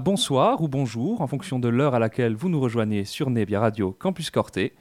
bonsoir ou bonjour, en fonction de l'heure à laquelle vous nous rejoignez sur Nebia Radio Campus Corté,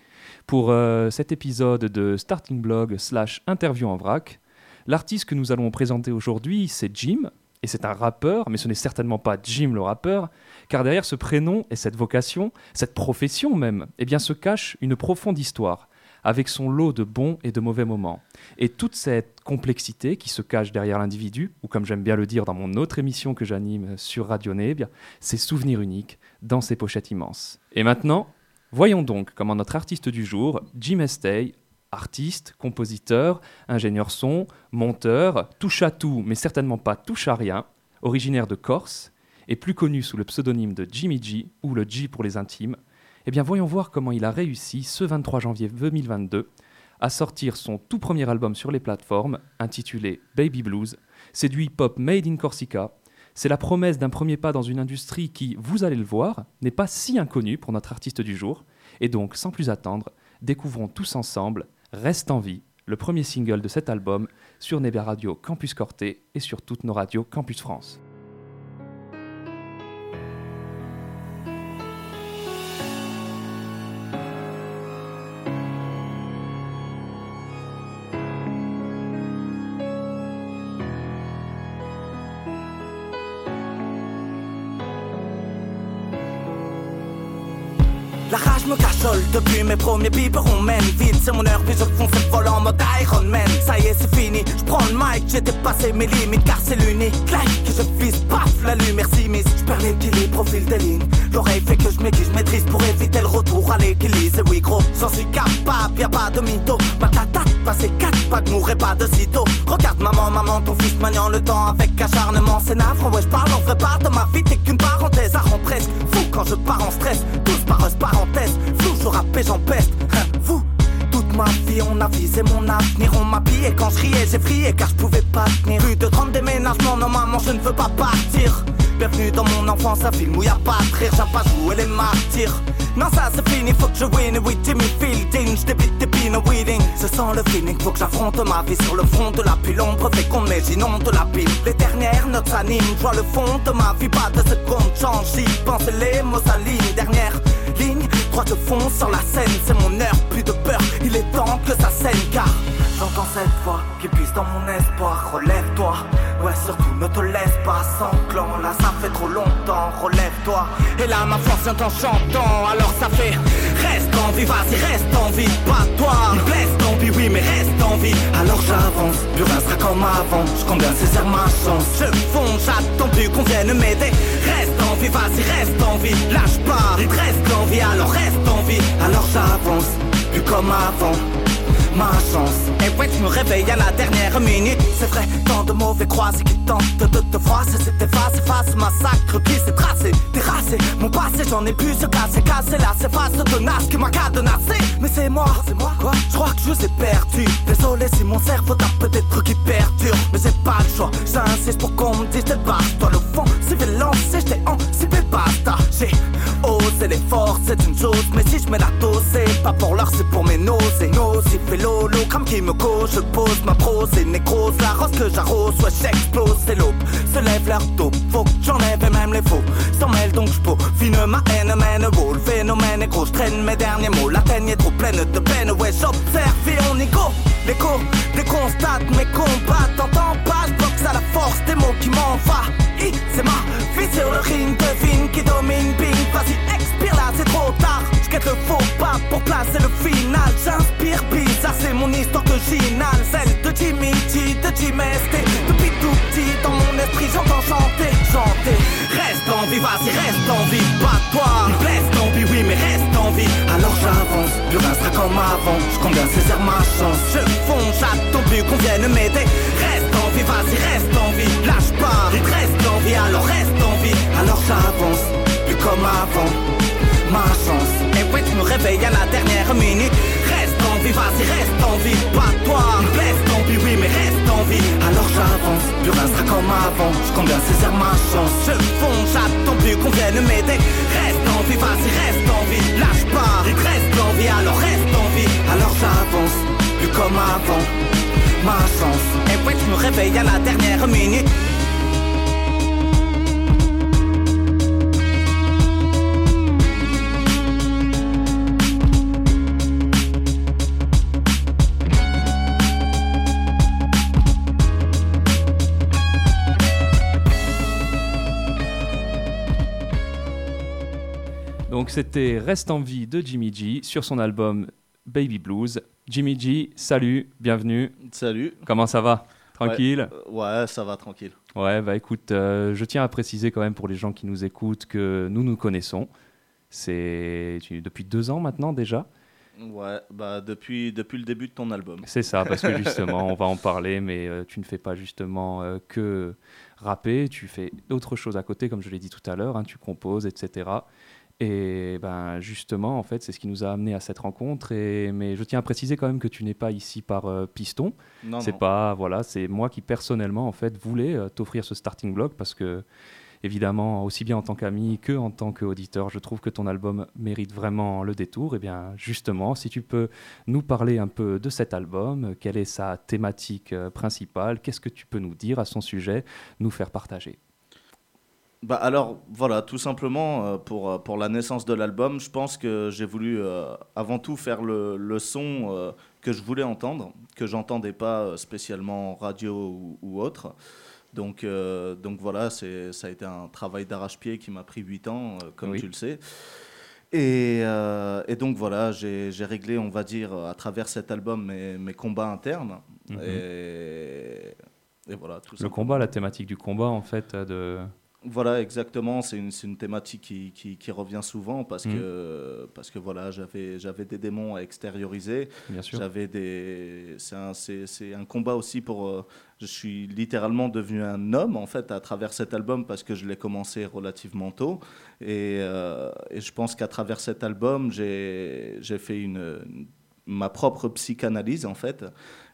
pour euh, cet épisode de Starting Blog slash Interview en vrac. L'artiste que nous allons présenter aujourd'hui, c'est Jim, et c'est un rappeur, mais ce n'est certainement pas Jim le rappeur, car derrière ce prénom et cette vocation, cette profession même, eh se cache une profonde histoire avec son lot de bons et de mauvais moments. Et toute cette complexité qui se cache derrière l'individu, ou comme j'aime bien le dire dans mon autre émission que j'anime sur Radio Neb, ses souvenirs uniques dans ses pochettes immenses. Et maintenant, voyons donc comment notre artiste du jour, Jim Estey, artiste, compositeur, ingénieur son, monteur, touche à tout, mais certainement pas touche à rien, originaire de Corse, et plus connu sous le pseudonyme de Jimmy G ou le G pour les intimes, eh bien, voyons voir comment il a réussi, ce 23 janvier 2022, à sortir son tout premier album sur les plateformes, intitulé Baby Blues. C'est du hip-hop made in Corsica. C'est la promesse d'un premier pas dans une industrie qui, vous allez le voir, n'est pas si inconnue pour notre artiste du jour. Et donc, sans plus attendre, découvrons tous ensemble Reste en vie, le premier single de cet album sur Nebia Radio Campus Corté et sur toutes nos radios Campus France. Mes premiers biberons mène vite c'est mon heure puis je fonce le vol en mode Iron Man. Ça y est c'est fini. Je prends le mic j'ai dépassé mes limites car c'est l'unique like que je vise paf la lumière s'immisce. Je perds l'équilibre au fil des lignes. L'oreille fait que je m'aiguise je maîtrise pour éviter le retour à l'équilibre et oui gros j'en suis capable y'a pas de mytho. Ma tata passer quatre pas de mourrait pas de sitôt. Regarde maman maman ton fils maniant le temps avec acharnement. C'est navrant ouais je parle en vrai part de ma vie. T'es qu'une parenthèse à rend presque fou quand je pars en stress. Tous par parenthèse Je rappelle, j'en peste. Hein, vous, toute ma vie, on a visé mon avenir. On m'a pillé quand je riais, j'ai frié car je pouvais pas tenir. Plus de 30 déménagements, normalement je ne veux pas partir. Bienvenue dans mon enfance, un film où y a pas de rire, j'ai pas joué les martyrs. Non, ça c'est fini, faut que je win. Oui, Timmy Fielding, j'débite des pins weeding. Ce sent le feeling, faut que j'affronte ma vie sur le front de la pile. L'ombre fait qu'on met, sinon de la pile. Les dernières notes s'animent, je vois le fond de ma vie, pas de seconde change. J'y pense les mots s'alignent. Dernière ligne, droit de fond sur la scène, c'est mon heure, plus de peur, il est temps que ça saigne car j'entends cette voix qui puise dans mon espoir, relève-toi, ouais surtout ne te laisse pas sans clan, là ça fait trop longtemps, relève-toi, et là ma force vient en chantant, alors ça fait reste en vie, vas-y reste en vie, pas toi, blesse ton vie, oui mais reste en vie, alors j'avance, plus rien sera comme avant, je compte bien saisir ma chance, je fonce, j'attends plus qu'on vienne m'aider, reste en vie, vas-y reste en vie, lâche pas, il te reste l'envie, alors reste en vie, alors j'avance, plus comme avant ma chance. Et ouais, je me réveille à la dernière minute. C'est vrai, tant de mauvais croisés qui tentent de te froisser. C'est efface, face, massacre qui s'est tracé, terrassé. Mon passé, j'en ai plus, je cassé, cassé. Là, c'est face tenace que m'a cadenassé. Mais c'est moi, c'est moi, quoi Je crois que je vous ai perdu. Désolé si mon cerveau t'a peut-être qui perdure. Mais j'ai pas le choix, j'insiste pour qu'on me dise de bas. Toi, le fond, c'est j'étais en, c'est basta. J'ai osé l'effort, c'est une chose. Mais si je mets la dose, c'est pas pour l'heure, c'est pour mes nausées. Nocif et l'hologramme qui me cause, je pose ma prose et nécrose. La rose que j'arrose, soit j'explose, c'est l'aube. Se lève leur taupe, faut que j'enlève même les faux. S'en mêle donc je fine ma haine, mène beau. Le phénomène est gros, je traîne mes derniers mots. La teigne est trop pleine de peine, ouais, j'observe et on écho. L'écho, des constats, mes combats, t'entends pas, je à la force des mots qui C'est ma vie sur le ring, devine qui domine, bing, vas-y, expire là, c'est trop tard. J'quête le faux pas pour placer le final. J'inspire bizarre, c'est mon histoire originale. Celle de Jimmy G, de Jim Depuis tout petit, dans mon esprit, j'entends chanter, chanter. Reste en vie, vas-y, reste en vie, pas toi. Reste en vie, oui, mais reste en vie. Alors j'avance, rien sera comme avant. J'compte bien saisir ma chance. Je fonce, j'attends plus qu'on vienne m'aider. Vas-y, reste en vie. Lâche pas, il reste en vie, alors reste en vie. Alors j'avance, plus comme avant. Ma chance, et ouais, tu me réveilles à la dernière minute. Reste en vie, vas-y, reste en vie, pas toi. Reste en vie, oui, mais reste en vie. Alors j'avance, plus rien sera comme avant. Je compte saisir ma chance. Je fonce, j'attends plus qu'on vienne m'aider. Reste en vie, vas-y, reste en vie. Lâche pas, il reste en vie, alors reste en vie. Alors j'avance, plus comme avant. Ma chance, me à la dernière minute. Donc c'était Reste en vie de Jimmy G sur son album Baby Blues. Jimmy G, salut, bienvenue. Salut. Comment ça va? Tranquille ouais, ça va tranquille. Ouais, bah écoute, euh, je tiens à préciser quand même pour les gens qui nous écoutent que nous nous connaissons. C'est depuis deux ans maintenant déjà. Ouais, bah depuis, depuis le début de ton album. C'est ça, parce que justement, on va en parler, mais euh, tu ne fais pas justement euh, que rapper, tu fais d'autres choses à côté, comme je l'ai dit tout à l'heure, hein, tu composes, etc. Et ben justement, en fait, c'est ce qui nous a amené à cette rencontre. Et, mais je tiens à préciser quand même que tu n'es pas ici par euh, piston. Non, c'est pas voilà, c'est moi qui personnellement en fait voulais euh, t'offrir ce starting block parce que évidemment, aussi bien en tant qu'ami que en tant qu'auditeur, je trouve que ton album mérite vraiment le détour. Et bien justement, si tu peux nous parler un peu de cet album, quelle est sa thématique euh, principale, qu'est-ce que tu peux nous dire à son sujet, nous faire partager? Bah alors voilà, tout simplement euh, pour, euh, pour la naissance de l'album, je pense que j'ai voulu euh, avant tout faire le, le son que je voulais entendre, que j'entendais pas spécialement radio ou, autre. Donc, donc voilà, ça a été un travail d'arrache-pied qui m'a pris 8 ans, comme tu le sais. Et, et donc voilà, j'ai réglé, on va dire, à travers cet album mes, mes combats internes. Mhm. Et, et, voilà, tout Le combat, la thématique du combat, en fait, de voilà, exactement. C'est une, une, thématique qui, qui, revient souvent parce mmh. que, parce que voilà, j'avais, j'avais des démons à extérioriser. Bien sûr. J'avais des, c'est un, c'est, un combat aussi pour. Euh, je suis littéralement devenu un homme en fait à travers cet album parce que je l'ai commencé relativement tôt et, euh, et je pense qu'à travers cet album j'ai, j'ai fait une, ma propre psychanalyse en fait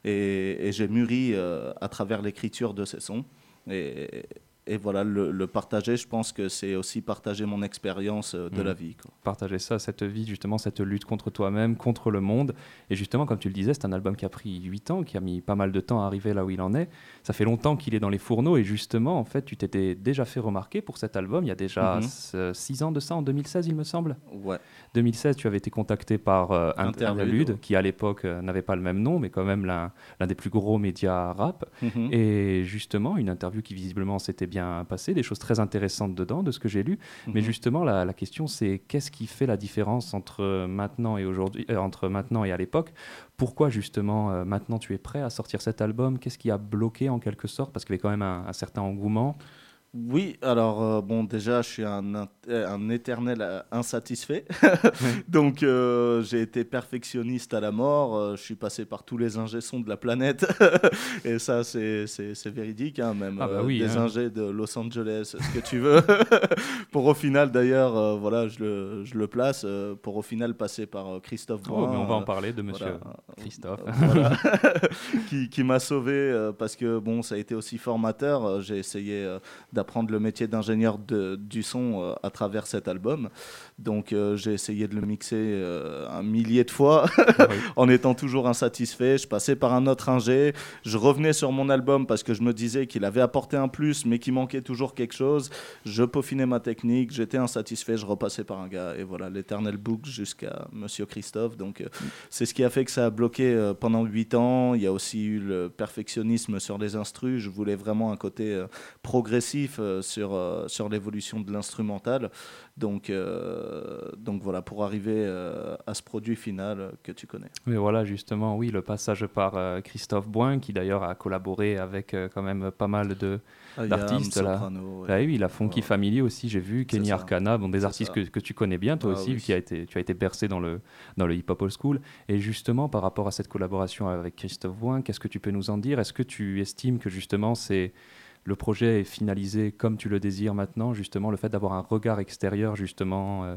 et, et j'ai mûri euh, à travers l'écriture de ces sons et, et voilà, le, partager, je pense que c'est aussi partager mon expérience euh, de mmh. la vie. Partager ça, cette vie, justement, cette lutte contre toi-même, contre le monde. Et justement, comme tu le disais, c'est un album qui a pris 8 ans, qui a mis pas mal de temps à arriver là où il en est. Ça fait longtemps qu'il est dans les fourneaux. Et justement, en fait, tu t'étais déjà fait remarquer pour cet album. Il y a déjà 6 mmh. ans de ça, en 2016, il me semble. Ouais. 2016, tu avais été contacté par euh, Interlude, qui à l'époque euh, n'avait pas le même nom, mais quand même l'un des plus gros médias rap. Mmh. Et justement, une interview qui visiblement s'était bien passé, des choses très intéressantes dedans, de ce que j'ai lu. Mais mhm. justement, la, question, c'est qu'est-ce qui fait la différence entre maintenant et aujourd'hui, euh, entre maintenant et à l'époque? Pourquoi justement euh, maintenant tu es prêt à sortir cet album? Qu'est-ce qui a bloqué en quelque sorte? Parce qu'il y avait quand même un certain engouement. Oui, alors euh, bon, déjà, je suis un, un éternel euh, insatisfait. Donc, euh, j'ai été perfectionniste à la mort. je suis passé par tous les ingés de la planète. Et ça, c'est véridique, hein, même. Ah bah oui, des hein. ingés de Los Angeles, ce que tu veux. pour au final, d'ailleurs, voilà, je le, je le place, pour au final passer par Christophe oh, mais on va en parler de monsieur Christophe. qui, qui m'a sauvé parce que, bon, ça a été aussi formateur. J'ai essayé d'avoir apprendre le métier d'ingénieur du son euh, à travers cet album. Donc euh, j'ai essayé de le mixer euh, un millier de fois en étant toujours insatisfait. Je passais par un autre ingé, je revenais sur mon album parce que je me disais qu'il avait apporté un plus mais qu'il manquait toujours quelque chose. Je peaufinais ma technique, j'étais insatisfait, je repassais par un gars et voilà l'éternel boucle jusqu'à Monsieur Christophe. Donc c'est ce qui a fait que ça a bloqué pendant huit ans. Il y a aussi eu le perfectionnisme sur les instrus. Je voulais vraiment un côté progressif euh, sur, euh, sur l'évolution de l'instrumental. Donc, euh, donc voilà, pour arriver à ce produit final que tu connais. Mais voilà, justement, oui, le passage par Christophe Boin, qui d'ailleurs a collaboré avec quand même pas mal de ah, d'artistes là. Bah oui, la Funky Family aussi, j'ai vu Kenny Arcana, bon, des artistes que, que, tu connais bien toi ah aussi, qui a été, tu as été bercé dans le dans le hip hop old school. Et justement, par rapport à cette collaboration avec Christophe Boin, qu'est-ce que tu peux nous en dire? Est-ce que tu estimes que justement c'est le projet est finalisé comme tu le désires maintenant, justement, le fait d'avoir un regard extérieur, justement euh,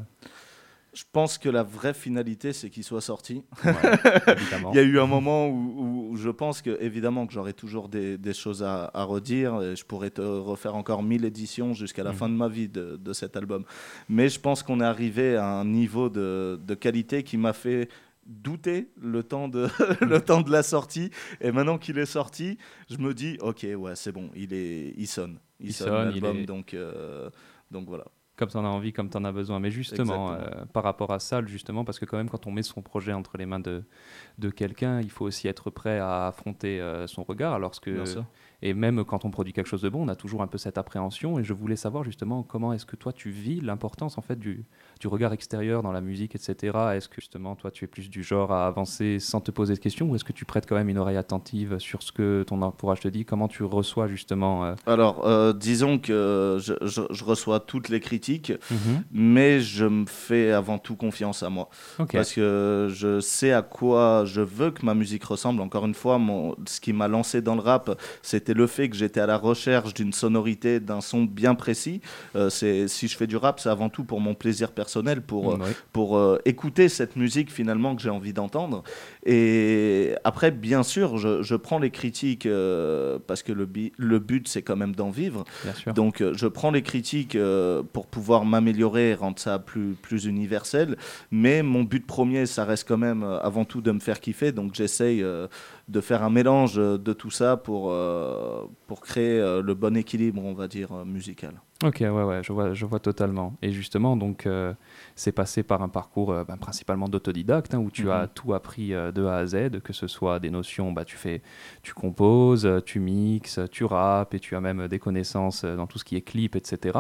Je pense que la vraie finalité, c'est qu'il soit sorti. Il y a eu un moment où, je pense que, évidemment, que j'aurai toujours des, choses à, redire. Et je pourrais te refaire encore mille éditions jusqu'à la mhm. fin de ma vie de, cet album. Mais je pense qu'on est arrivé à un niveau de, de qualité qui m'a fait douter le temps de le temps de la sortie. Et maintenant qu'il est sorti je me dis ok ouais c'est bon il est il sonne. Il, sonne, l'album donc euh, donc voilà. Comme tu en as envie comme tu en as besoin. Mais justement euh, par rapport à ça justement parce que quand même quand on met son projet entre les mains de de quelqu'un il faut aussi être prêt à affronter euh, son regard. Lorsque Et même quand on produit quelque chose de bon, on a toujours un peu cette appréhension. Et je voulais savoir justement comment est-ce que toi tu vis l'importance en fait du, du regard extérieur dans la musique, etc. Est-ce que justement toi tu es plus du genre à avancer sans te poser de questions ou est-ce que tu prêtes quand même une oreille attentive sur ce que ton entourage te dit? Comment tu reçois justement euh, Alors, euh, disons que je, je- je reçois toutes les critiques, Mhm. mais je me fais avant tout confiance à moi. Parce que je sais à quoi je veux que ma musique ressemble. Encore une fois, mon, ce qui m'a lancé dans le rap, c'était le fait que j'étais à la recherche d'une sonorité, d'un son bien précis. Euh, c'est, si je fais du rap, c'est avant tout pour mon plaisir personnel, pour, euh, Ouais. pour euh, écouter cette musique finalement que j'ai envie d'entendre. Et après, bien sûr, je, je prends les critiques euh, parce que le, bi- le but, c'est quand même d'en vivre. Donc, euh, je prends les critiques euh, pour pouvoir m'améliorer et rendre ça plus, plus universel. Mais mon but premier, ça reste quand même euh, avant tout de me faire kiffer. Donc, j'essaye euh, de faire un mélange de tout ça pour, euh, pour créer euh, le bon équilibre, on va dire, euh, musical. Ok, ouais, ouais, je vois, je vois totalement. Et justement, donc, euh, c'est passé par un parcours euh, ben, principalement d'autodidacte, hein, où tu Mhm. as tout appris euh, de A à Z, que ce soit des notions, bah, tu fais, tu composes, tu mixes, tu rappes, et tu as même des connaissances dans tout ce qui est clip, etc.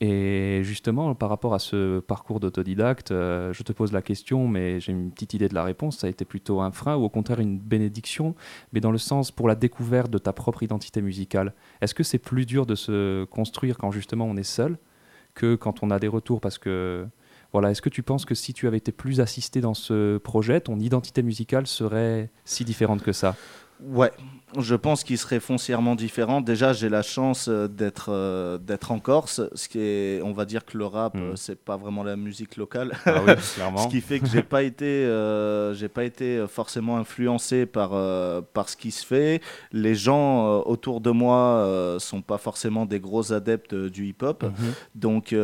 Et justement, par rapport à ce parcours d'autodidacte, je te pose la question, mais j'ai une petite idée de la réponse. Ça a été plutôt un frein ou au contraire une bénédiction, mais dans le sens pour la découverte de ta propre identité musicale. Est-ce que c'est plus dur de se construire quand justement on est seul que quand on a des retours Parce que voilà, est-ce que tu penses que si tu avais été plus assisté dans ce projet, ton identité musicale serait si différente que ça? Ouais, je pense qu'il serait foncièrement différent. Déjà, j'ai la chance euh, d'être euh, d'être en Corse, ce qui est, on va dire que le rap, Mm. euh, c'est pas vraiment la musique locale. Ah oui, clairement. Ce qui fait que j'ai pas été, euh, j'ai pas été forcément influencé par euh, par ce qui se fait. Les gens autour de moi sont pas forcément des gros adeptes du hip-hop, Mhm. donc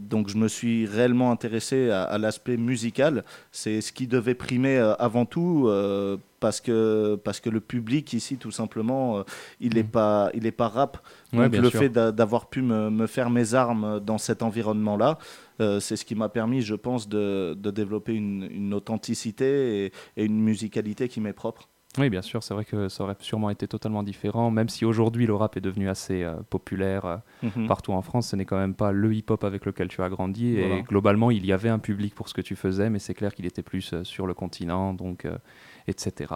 donc je me suis réellement intéressé à, à l'aspect musical. C'est ce qui devait primer avant tout. parce que, parce que le public ici, tout simplement, euh, il n'est Mhm. pas, il est pas rap. Ouais, Donc le sûr. fait d'a- d'avoir pu me, me faire mes armes dans cet environnement-là, euh, c'est ce qui m'a permis, je pense, de, de développer une, une authenticité et, et une musicalité qui m'est propre. Oui, bien sûr, c'est vrai que ça aurait sûrement été totalement différent, même si aujourd'hui le rap est devenu assez euh, populaire euh, Mhm. partout en France, ce n'est quand même pas le hip-hop avec lequel tu as grandi. Et Voilà. globalement, il y avait un public pour ce que tu faisais, mais c'est clair qu'il était plus euh, sur le continent, donc, etc.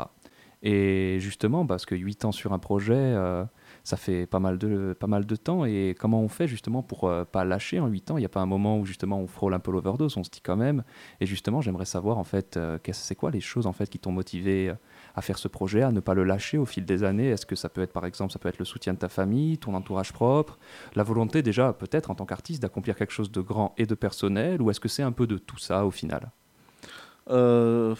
Et justement, parce que 8 ans sur un projet, euh, ça fait pas mal, de, pas mal de temps. Et comment on fait justement pour euh, pas lâcher en 8 ans? Il n'y a pas un moment où justement on frôle un peu l'overdose, on se dit quand même. Et justement, j'aimerais savoir en fait, euh, c'est quoi les choses en fait qui t'ont motivé euh, à faire ce projet, à ne pas le lâcher au fil des années? Est-ce que ça peut être par exemple, ça peut être le soutien de ta famille, ton entourage propre, la volonté déjà peut-être en tant qu'artiste d'accomplir quelque chose de grand et de personnel, ou est-ce que c'est un peu de tout ça au final? Euh,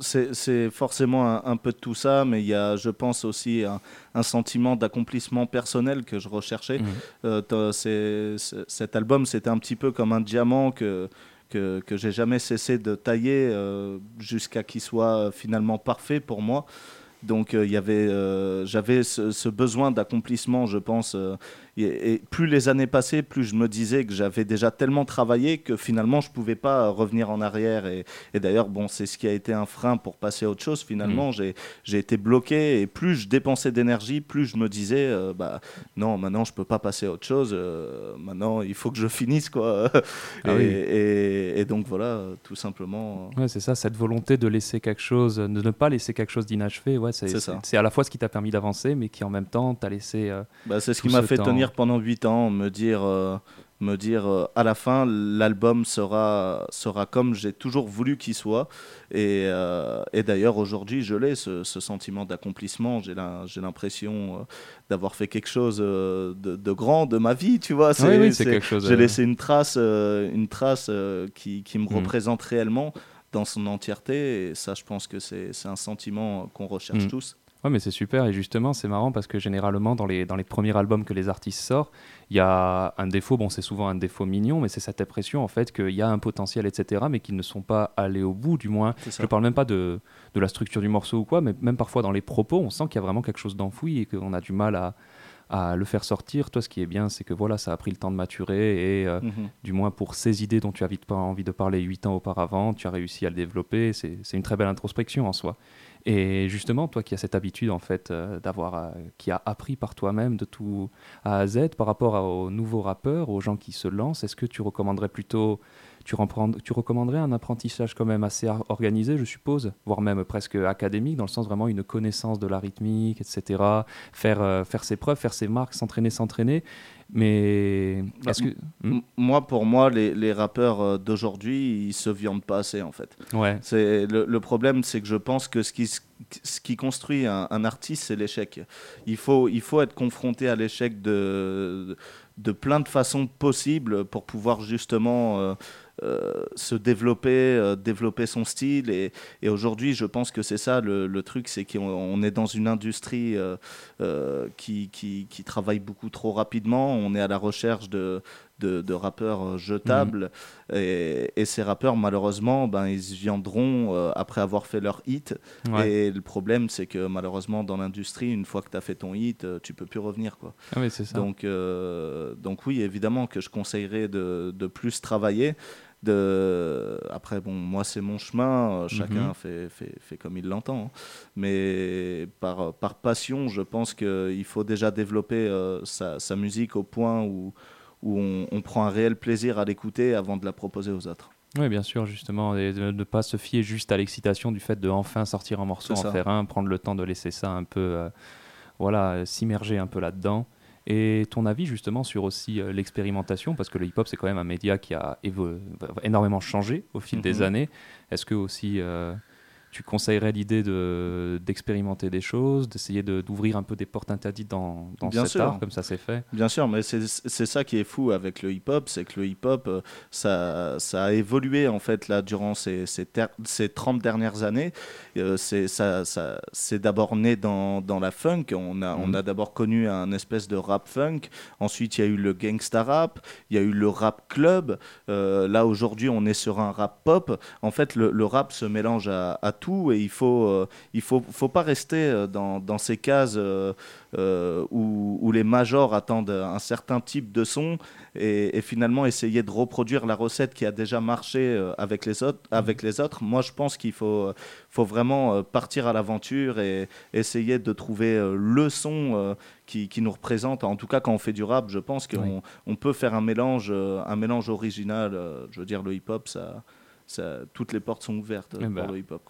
c'est forcément un, un peu de tout ça, mais il y a, je pense, aussi un, un sentiment d'accomplissement personnel que je recherchais. Mhm. Euh, cet album, c'était un petit peu comme un diamant que, que, que j'ai jamais cessé de tailler euh, jusqu'à qu'il soit finalement parfait pour moi. Donc euh, il y avait, j'avais ce, ce besoin d'accomplissement, je pense. Et, et plus les années passaient, plus je me disais que j'avais déjà tellement travaillé que finalement je pouvais pas revenir en arrière. Et, et d'ailleurs, bon, c'est ce qui a été un frein pour passer à autre chose. Finalement, j'ai, j'ai été bloqué et plus je dépensais d'énergie, plus je me disais, euh, bah non, maintenant je peux pas passer à autre chose. euh, maintenant, il faut que je finisse quoi. Ah et, oui. et- donc voilà, tout simplement. Ouais, c'est ça, cette volonté de laisser quelque chose, de ne pas laisser quelque chose d'inachevé. Ouais, c'est, à la fois ce qui t'a permis d'avancer, mais qui en même temps t'a laissé. euh, Bah, c'est ce qui m'a fait temps. tenir pendant 8 ans, me dire, euh, me dire euh, à la fin, l'album sera, sera comme j'ai toujours voulu qu'il soit. Et, euh, et d'ailleurs, aujourd'hui, je l'ai, ce, ce sentiment d'accomplissement. J'ai l'impression d'avoir fait quelque chose de, de grand de ma vie, tu vois. oui, oui, c'est quelque chose. J'ai laissé une trace, une trace qui, qui me Mm. représente réellement dans son entièreté. Et ça, je pense que c'est c'est un sentiment qu'on recherche Mm. tous. Ouais, mais c'est super. Et justement, c'est marrant parce que généralement, dans les, dans les premiers albums que les artistes sortent, il y a un défaut. Bon, c'est souvent un défaut mignon, mais c'est cette impression, en fait, qu'il y a un potentiel, etc., mais qu'ils ne sont pas allés au bout, du moins. Je ne parle même pas de, de la structure du morceau ou quoi, mais même parfois dans les propos, on sent qu'il y a vraiment quelque chose d'enfoui et qu'on a du mal à, à le faire sortir. Toi, ce qui est bien, c'est que voilà, ça a pris le temps de maturer et euh, Mhm. du moins pour ces idées dont tu as vite pas envie de parler 8 ans auparavant, tu as réussi à le développer. C'est une très belle introspection en soi. Et justement, toi qui as cette habitude en fait euh, d'avoir, euh, qui a appris par toi-même de tout A à Z par rapport aux nouveaux rappeurs, aux gens qui se lancent, est-ce que tu recommanderais plutôt, tu, tu recommanderais un apprentissage quand même assez organisé, je suppose, voire même presque académique, dans le sens vraiment une connaissance de la rythmique, etc. Faire, euh, faire ses preuves, faire ses marques, s'entraîner, s'entraîner. Mais bah, est-ce que hmm? moi, pour moi, les, les rappeurs d'aujourd'hui, ils se viandent pas assez en fait. Ouais. C'est le, le problème, c'est que je pense que ce qui ce qui construit un, artiste, c'est l'échec. Il faut, il faut être confronté à l'échec de, de plein de façons possibles pour pouvoir justement euh, euh, se développer, euh, développer son style. Et, et aujourd'hui, je pense que c'est ça le, le truc, c'est qu'on est dans une industrie qui, qui, qui, travaille beaucoup trop rapidement. On est à la recherche de, de, rappeurs euh, jetables. Mhm. Et, ces rappeurs, malheureusement, ben, ils viendront euh, après avoir fait leur hit. Et le problème, c'est que malheureusement, dans l'industrie, une fois que tu as fait ton hit, euh, tu peux plus revenir. Quoi. Ah oui, c'est ça. Donc, donc oui, évidemment que je conseillerais de, de plus travailler. De... Après, bon, moi, c'est mon chemin, chacun mhm. fait, fait, fait, comme il l'entend. Hein. Mais par, par passion, je pense qu'il faut déjà développer sa, sa, musique au point où, où on, prend un réel plaisir à l'écouter avant de la proposer aux autres. Oui, bien sûr, justement, et de ne pas se fier juste à l'excitation du fait de enfin sortir un morceau, en faire un, prendre le temps de laisser ça un peu, euh, voilà, s'immerger un peu là-dedans. Et ton avis justement sur aussi euh, l'expérimentation, parce que le hip-hop c'est quand même un média qui a énormément changé au fil des mhm. années. Est-ce que aussi euh, tu conseillerais l'idée de, d'expérimenter des choses, d'essayer de, d'ouvrir un peu des portes interdites dans, dans cet art, comme ça s'est fait? Bien sûr, mais c'est, c'est ça qui est fou avec le hip-hop, c'est que le hip-hop, euh, ça, ça a évolué en fait là durant ces, ces, ces 30 dernières années. Euh, c'est, ça, ça, c'est d'abord né dans, dans la funk, on a, on mhm. a d'abord connu un espèce de rap funk, ensuite il y a eu le gangsta rap, il y a eu le rap club, euh, là aujourd'hui on est sur un rap pop. En fait, le, le rap se mélange à, à tout et il faut, euh, il faut, faut pas rester euh, dans, dans ces cases euh, où, où, les majors attendent un certain type de son et, et, finalement essayer de reproduire la recette qui a déjà marché avec les autres. Avec les autres. Moi, je pense qu'il faut, faut vraiment partir à l'aventure et essayer de trouver le son qui, qui, nous représente. En tout cas, quand on fait du rap, je pense qu'on on peut faire un mélange, un mélange original. Je veux dire, le hip-hop, ça, ça, toutes les portes sont ouvertes eh pour ben. le hip-hop.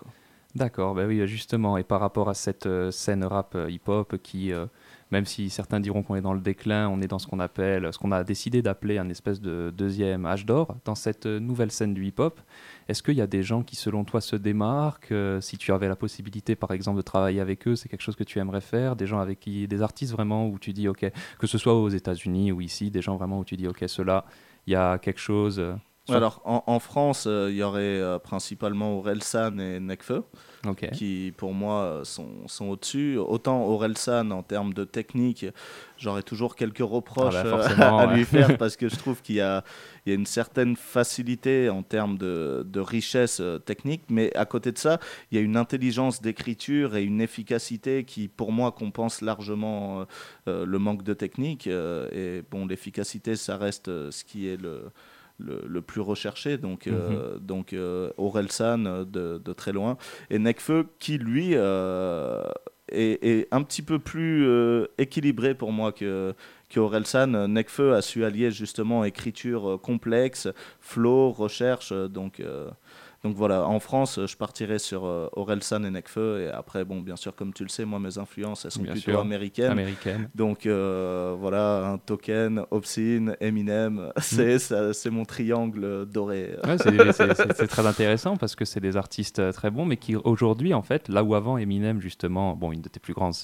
D'accord, bah oui, justement. Et par rapport à cette euh, scène rap euh, hip-hop qui, euh, même si certains diront qu'on est dans le déclin, on est dans ce qu'on appelle, ce qu'on a décidé d'appeler un espèce de deuxième âge d'or, dans cette nouvelle scène du hip-hop, est-ce qu'il y a des gens qui, selon toi, se démarquent Si tu avais la possibilité, par exemple, de travailler avec eux, c'est quelque chose que tu aimerais faire Des gens avec qui, des artistes vraiment où tu dis, ok, que ce soit aux États-Unis ou ici, des gens vraiment où tu dis, ok, cela, il y a quelque chose alors en, France, euh, il y aurait euh, principalement Orelsan et Nekfeu, qui pour moi euh, sont, sont au-dessus. Autant Orelsan en termes de technique, j'aurais toujours quelques reproches ah bah, à lui faire parce que je trouve qu'il y, y a, une certaine facilité en termes de, de, richesse technique, mais à côté de ça, il y a une intelligence d'écriture et une efficacité qui pour moi compense largement le manque de technique. et bon, l'efficacité, ça reste ce qui est le le, plus recherché, donc, euh, mhm. donc euh, Orelsan euh, de, de, très loin, et Nekfeu qui lui est, est, un petit peu plus équilibré pour moi que, que Orelsan. Nekfeu a su allier justement écriture complexe, flow, recherche, donc donc voilà, en France, je partirais sur euh, Orelsan et Nekfeu. Et après, bon, bien sûr, comme tu le sais, moi, mes influences, elles sont plutôt américaines. Américaine. Donc euh, voilà, un Token, Obscene, Eminem, mm. c'est mon triangle doré. c'est très intéressant parce que c'est des artistes euh, très bons, mais qui aujourd'hui, en fait, là où avant Eminem, justement, bon, une de tes plus grandes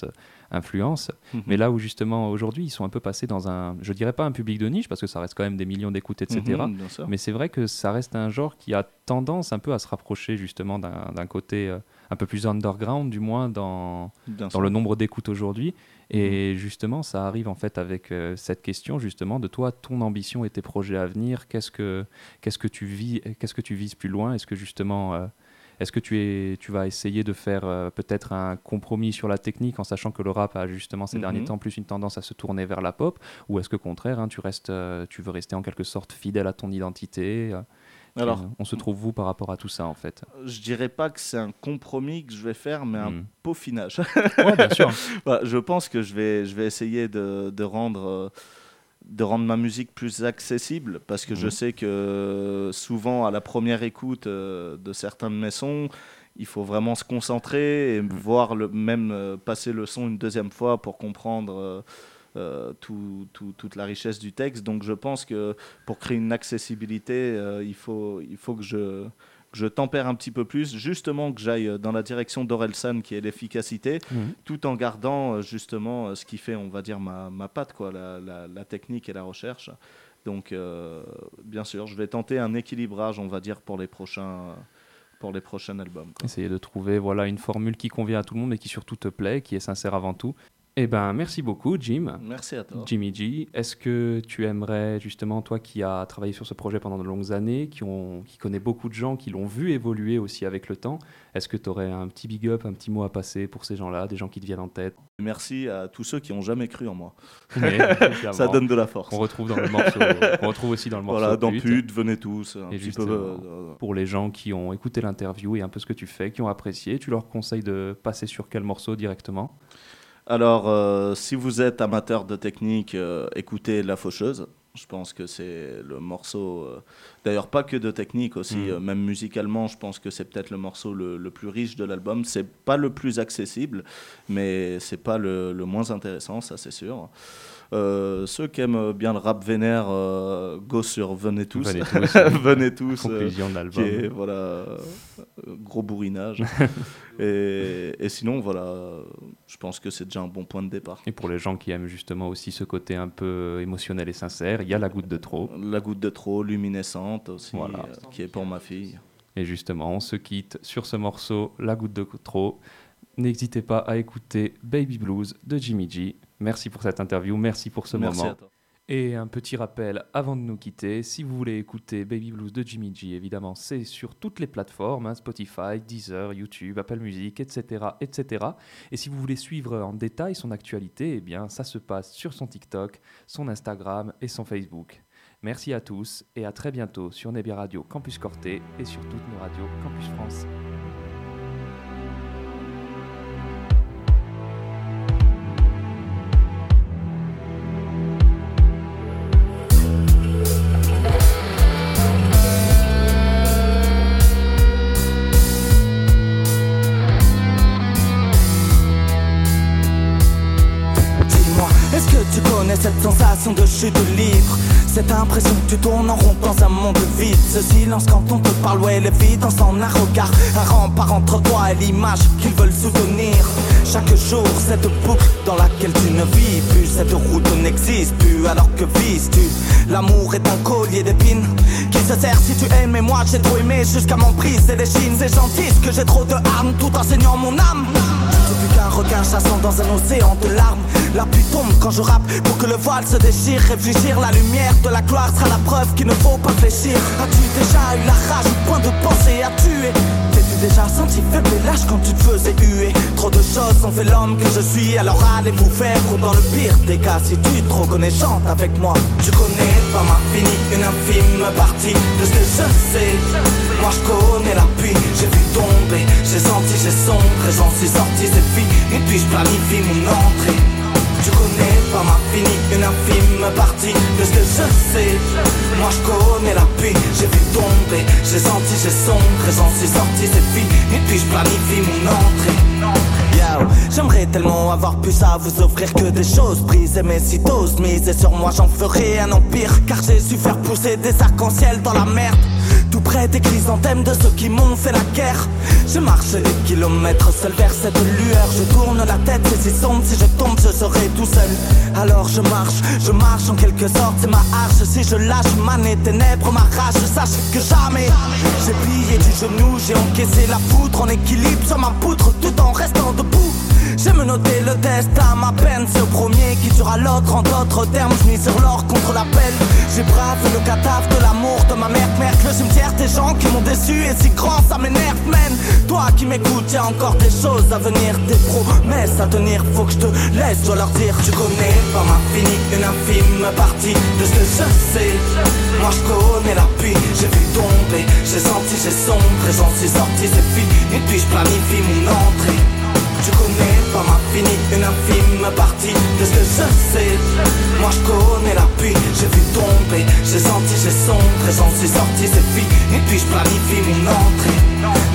influence. Mhm. Mais là où justement aujourd'hui ils sont un peu passés dans un, je dirais pas un public de niche parce que ça reste quand même des millions d'écoutes, etc. Mhm, mais c'est vrai que ça reste un genre qui a tendance un peu à se rapprocher justement d'un côté euh, un peu plus underground, du moins dans, dans le nombre d'écoutes aujourd'hui. Et mhm. justement, ça arrive en fait avec euh, cette question justement de toi, ton ambition et tes projets à venir. Qu'est-ce que qu'est-ce que tu vis, qu'est-ce que tu vises plus loin? Est-ce que justement euh, est-ce que tu, es, tu vas essayer de faire euh, peut-être un compromis sur la technique en sachant que le rap a justement ces derniers mhm. temps plus une tendance à se tourner vers la pop? Ou est-ce que au contraire, hein, tu, restes, euh, tu veux rester en quelque sorte fidèle à ton identité euh, Alors, on se trouve vous par rapport à tout ça en fait? Je dirais pas que c'est un compromis que je vais faire, mais un hmm. peaufinage. bien sûr. Bah, je pense que je vais, je vais essayer de, de rendre. De rendre ma musique plus accessible parce que je hmm. sais que souvent à la première écoute euh, de certains de mes sons, il faut vraiment se concentrer et hmm. voir le, même euh, passer le son une deuxième fois pour comprendre euh, tout, toute la richesse du texte. Donc je pense que pour créer une accessibilité, il, faut, il faut que je, je tempère un petit peu plus, justement que j'aille dans la direction d'Orelsan qui est l'efficacité, mhm. tout en gardant euh, justement ce qui fait, on va dire, ma, ma patte, quoi, la, la, technique et la recherche. Donc bien sûr, je vais tenter un équilibrage, on va dire, pour les prochains pour les prochains albums. Essayer de trouver voilà une formule qui convient à tout le monde et qui surtout te plaît, qui est sincère avant tout. Eh ben, merci beaucoup, Jim. Merci à toi. Jimmy G. Est-ce que tu aimerais, justement, toi qui as travaillé sur ce projet pendant de longues années, qui, ont, qui connaît beaucoup de gens, qui l'ont vu évoluer aussi avec le temps, est-ce que tu aurais un petit big up, un petit mot à passer pour ces gens-là, des gens qui te viennent en tête? Merci à tous ceux qui n'ont jamais cru en moi. Ça donne de la force. On retrouve, dans le morceau, on retrouve aussi dans le morceau. Voilà, dans Pute, venez tous. Un petit peu, euh, pour les gens qui ont écouté l'interview et un peu ce que tu fais, qui ont apprécié, tu leur conseilles de passer sur quel morceau directement? Alors, euh, si vous êtes amateur de technique, euh, écoutez La Faucheuse. Je pense que c'est le morceau. Euh, d'ailleurs, pas que de technique aussi, mm. même musicalement, je pense que c'est peut-être le morceau le, plus riche de l'album. C'est pas le plus accessible, mais c'est pas le, le, moins intéressant, ça c'est sûr. Euh, ceux qui aiment bien le rap vénère, euh, go sur Venez tous. Venez tous. Conclusion de l'album. Voilà, euh, gros bourrinage. et, et, sinon, voilà, je pense que c'est déjà un bon point de départ. Et pour les gens qui aiment justement aussi ce côté un peu émotionnel et sincère, il y a La Goutte de Trop. La Goutte de Trop, aussi, voilà. qui est pour ma fille. Et justement, on se quitte sur ce morceau, La Goutte de Trop. N'hésitez pas à écouter Baby Blues de Jimmy G. Merci pour cette interview, merci pour ce moment. Et un petit rappel avant de nous quitter, si vous voulez écouter Baby Blues de Jimmy G, évidemment, c'est sur toutes les plateformes, hein, Spotify, Deezer, YouTube, Apple Music, etc., etc. Et si vous voulez suivre en détail son actualité, eh bien, ça se passe sur son TikTok, son Instagram et son Facebook. Merci à tous et à très bientôt sur Nebia Radio Campus Corté et sur toutes nos radios Campus France. Ce silence quand on te parle, ouais, les vidange en un regard Un rempart entre toi et l'image qu'ils veulent soutenir. Chaque jour, cette boucle dans laquelle tu ne vis plus Cette route n'existe plus, alors que vises-tu L'amour est un collier d'épines Qui se sert. Si tu aimes, et moi j'ai trop aimé Jusqu'à m'en briser les chines C'est gentil que j'ai trop de harmes. Tout en saignant mon âme qu'un chassant dans un océan de larmes. La pluie tombe quand je rappe pour que le voile se déchire. Réfléchir, la lumière de la gloire sera la preuve qu'il ne faut pas fléchir. As-tu déjà eu la rage au point de penser à tuer? T'es-tu déjà senti faible et lâche quand tu te faisais huer? Trop de choses ont fait l'homme que je suis, alors allez vous faire ou dans le pire des cas. Si tu es trop connaissante avec moi, tu connais pas ma fini, une infime partie de ce que je sais. Moi je connais la pluie, j'ai vu tomber, j'ai senti, j'ai sombré, j'en suis sorti, c'est et puis je planifie mon entrée. Tu connais pas ma fini, une infime partie de ce que je sais. Moi je connais la pluie, j'ai vu tomber J'ai senti, j'ai sombré, j'en suis sorti, c'est fini Et puis je planifie mon entrée J'aimerais tellement avoir pu ça vous offrir que des choses briser mais si t'oses miser sur moi j'en ferai un empire. Car j'ai su faire pousser des arcs-en-ciel dans la merde des chrysanthèmes de ceux qui m'ont fait la guerre. Je marche des kilomètres seul vers cette lueur. Je tourne la tête, c'est si sombre Si je tombe, je serai tout seul. Alors je marche, je marche en quelque sorte. C'est ma hache, si je lâche ma nez ténèbres Ma rage, sache que jamais J'ai plié du genou, j'ai encaissé la poutre En équilibre sur ma poutre tout en restant debout J'aime noter le destin, ma peine. C'est au premier qui tuera l'autre. En d'autres termes, je sur l'or contre la peine J'ai bravé le cataf de l'amour de ma mère. Merde, le cimetière des gens qui m'ont déçu. Et si grand ça m'énerve, man. Toi qui m'écoutes, y'a encore des choses à venir Des promesses à tenir, faut que je te laisse, dois leur dire. Tu connais pas ma fini, une infime partie de ce que je sais. Moi je connais la pluie, j'ai vu tomber. Sombre et j'en suis sorti, c'est fini, puis je planifie mon entrée? Tu connais une infime partie de ce que je sais. Moi je connais la pluie, j'ai vu tomber, j'ai sombre et j'en suis sorti, c'est fini, puis je planifie mon entrée.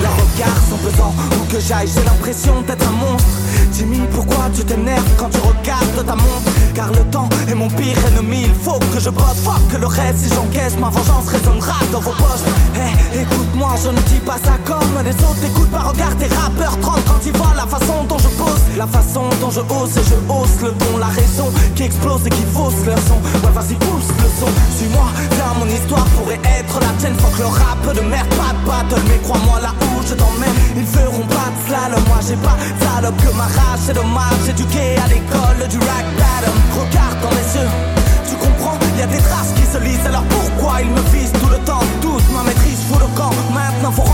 Leurs regards sont pesants, où que j'aille, j'ai l'impression d'être un monstre. Jimmy, pourquoi tu t'énerves quand tu regardes ta montre? Car le temps est mon pire ennemi, il faut que je bosse Fuck que le reste, si j'encaisse, ma vengeance résonnera dans vos poches. Hey, écoute-moi, je ne dis pas ça comme les autres Écoute pas, regarde tes rappeurs 30 quand ils voient la façon dont je pose. La façon dont je hausse et je hausse le ton La raison qui explose et qui fausse leur son. Ouais, vas-y, pousse le son, suis-moi Là, mon histoire pourrait être la tienne. Fuck le rap de merde, pas de battle. Mais crois-moi, là où je t'emmène, ils feront pas de slalom. Moi, j'ai pas de salope que ma c'est dommage, éduqué à l'école du rag bottom. Regarde dans les yeux, tu comprends, y a des traces qui se lisent. Alors pourquoi ils me visent tout le temps? Toute ma maîtrise fout le camp, maintenant faut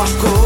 Moi